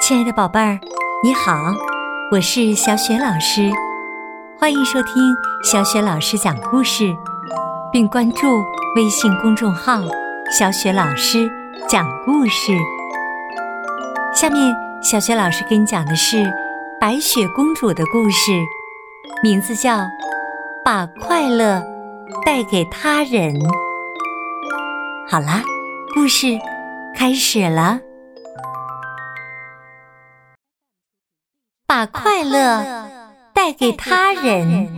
亲爱的宝贝儿，你好，我是小雪老师，欢迎收听小雪老师讲故事，并关注微信公众号“小雪老师讲故事”。下面，小雪老师给你讲的是白雪公主的故事，名字叫《把快乐带给他人》。好啦，故事开始了。把快乐带给他人。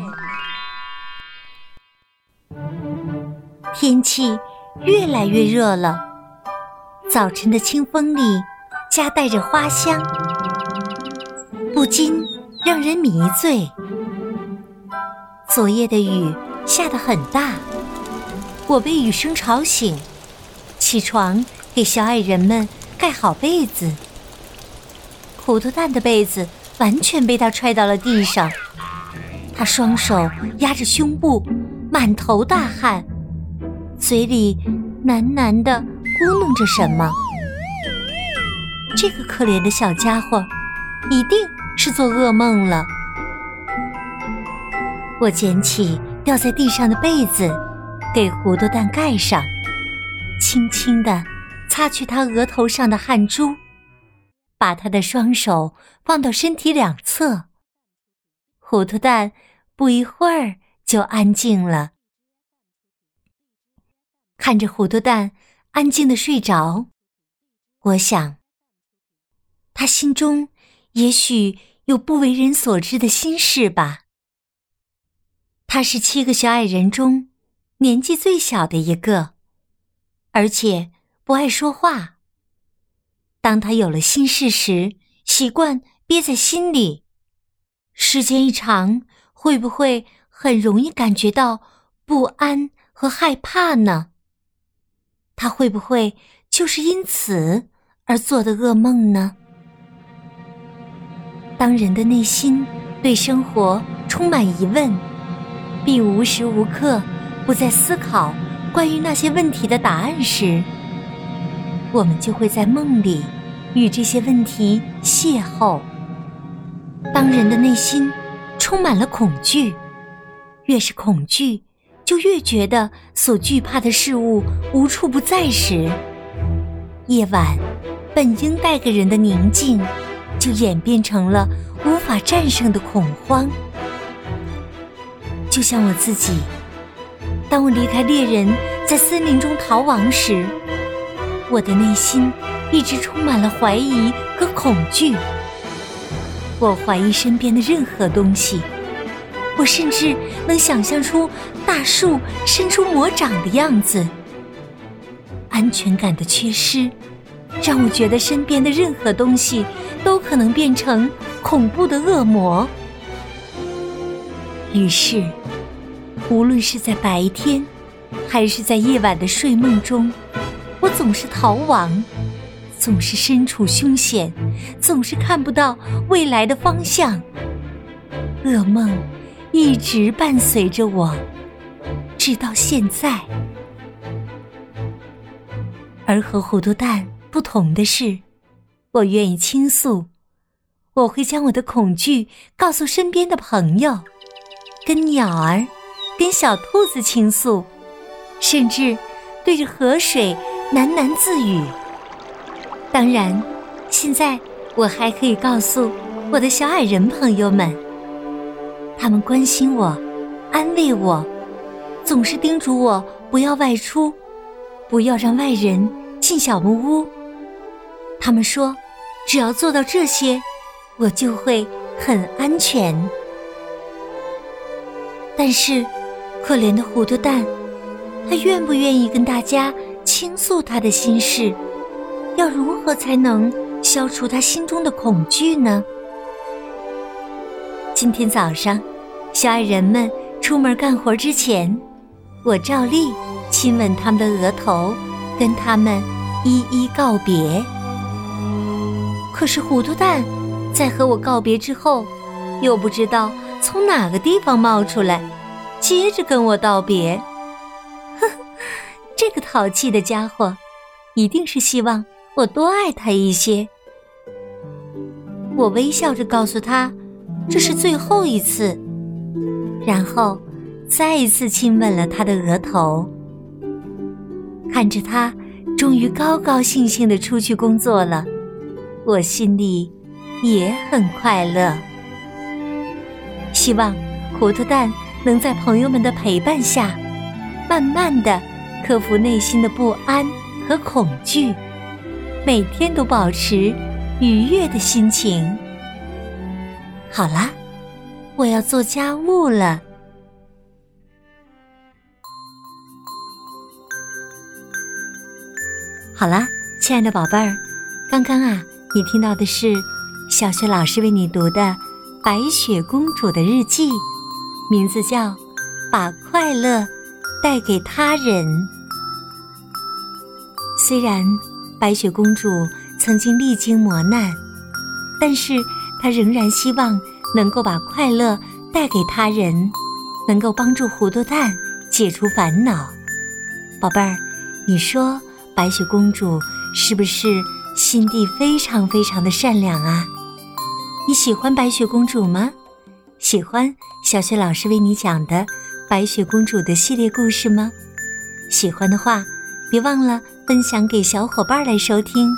天气越来越热了，早晨的清风里夹带着花香，不禁让人迷醉。昨夜的雨下得很大，我被雨声吵醒，起床给小矮人们盖好被子。糊涂蛋的被子。完全被他踹到了地上，他双手压着胸部，满头大汗，嘴里喃喃地咕哝着什么。这个可怜的小家伙，一定是做噩梦了。我捡起掉在地上的被子，给糊涂蛋盖上，轻轻地擦去他额头上的汗珠。把他的双手放到身体两侧，糊涂蛋不一会儿就安静了。看着糊涂蛋安静的睡着，我想，他心中也许有不为人所知的心事吧。他是七个小矮人中年纪最小的一个，而且不爱说话。当他有了心事时，习惯憋在心里。时间一长，会不会很容易感觉到不安和害怕呢？他会不会就是因此而做的噩梦呢？当人的内心对生活充满疑问，并无时无刻不在思考关于那些问题的答案时，我们就会在梦里与这些问题邂逅。当人的内心充满了恐惧，越是恐惧，就越觉得所惧怕的事物无处不在时，夜晚本应带给人的宁静，就演变成了无法战胜的恐慌。就像我自己，当我离开猎人，在森林中逃亡时。我的内心一直充满了怀疑和恐惧。我怀疑身边的任何东西，我甚至能想象出大树伸出魔掌的样子。安全感的缺失，让我觉得身边的任何东西都可能变成恐怖的恶魔。于是，无论是在白天，还是在夜晚的睡梦中。我总是逃亡，总是身处凶险，总是看不到未来的方向。噩梦一直伴随着我，直到现在。而和糊涂蛋不同的是，我愿意倾诉，我会将我的恐惧告诉身边的朋友，跟鸟儿，跟小兔子倾诉，甚至对着河水。喃喃自语。当然，现在我还可以告诉我的小矮人朋友们，他们关心我，安慰我，总是叮嘱我不要外出，不要让外人进小木屋。他们说，只要做到这些，我就会很安全。但是，可怜的糊涂蛋，他愿不愿意跟大家？倾诉他的心事，要如何才能消除他心中的恐惧呢？今天早上，小矮人们出门干活之前，我照例亲吻他们的额头，跟他们一一告别。可是糊涂蛋在和我告别之后，又不知道从哪个地方冒出来，接着跟我道别呵。这个淘气的家伙，一定是希望我多爱他一些，我微笑着告诉他，这是最后一次，然后再一次亲吻了他的额头。看着他终于高高兴兴的出去工作了，我心里也很快乐。希望糊涂蛋能在朋友们的陪伴下，慢慢的克服内心的不安和恐惧，每天都保持愉悦的心情。好啦，我要做家务了。好啦，亲爱的宝贝儿，刚刚啊，你听到的是小雪老师为你读的《白雪公主的日记》，名字叫《把快乐带给他人》。虽然白雪公主曾经历经磨难，但是她仍然希望能够把快乐带给他人，能够帮助糊涂蛋解除烦恼。宝贝儿，你说？白雪公主是不是心地非常非常的善良啊？你喜欢白雪公主吗？喜欢小雪老师为你讲的白雪公主的系列故事吗？喜欢的话，别忘了分享给小伙伴来收听。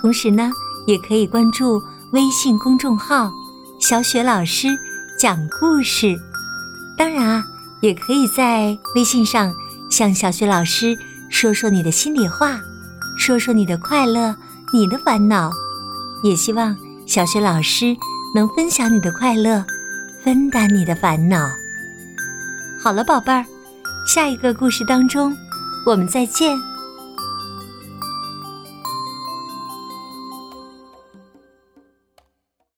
同时呢，也可以关注微信公众号“小雪老师讲故事”。当然啊，也可以在微信上向小雪老师。说说你的心里话，说说你的快乐，你的烦恼，也希望小雪老师能分享你的快乐，分担你的烦恼。好了，宝贝儿，下一个故事当中，我们再见。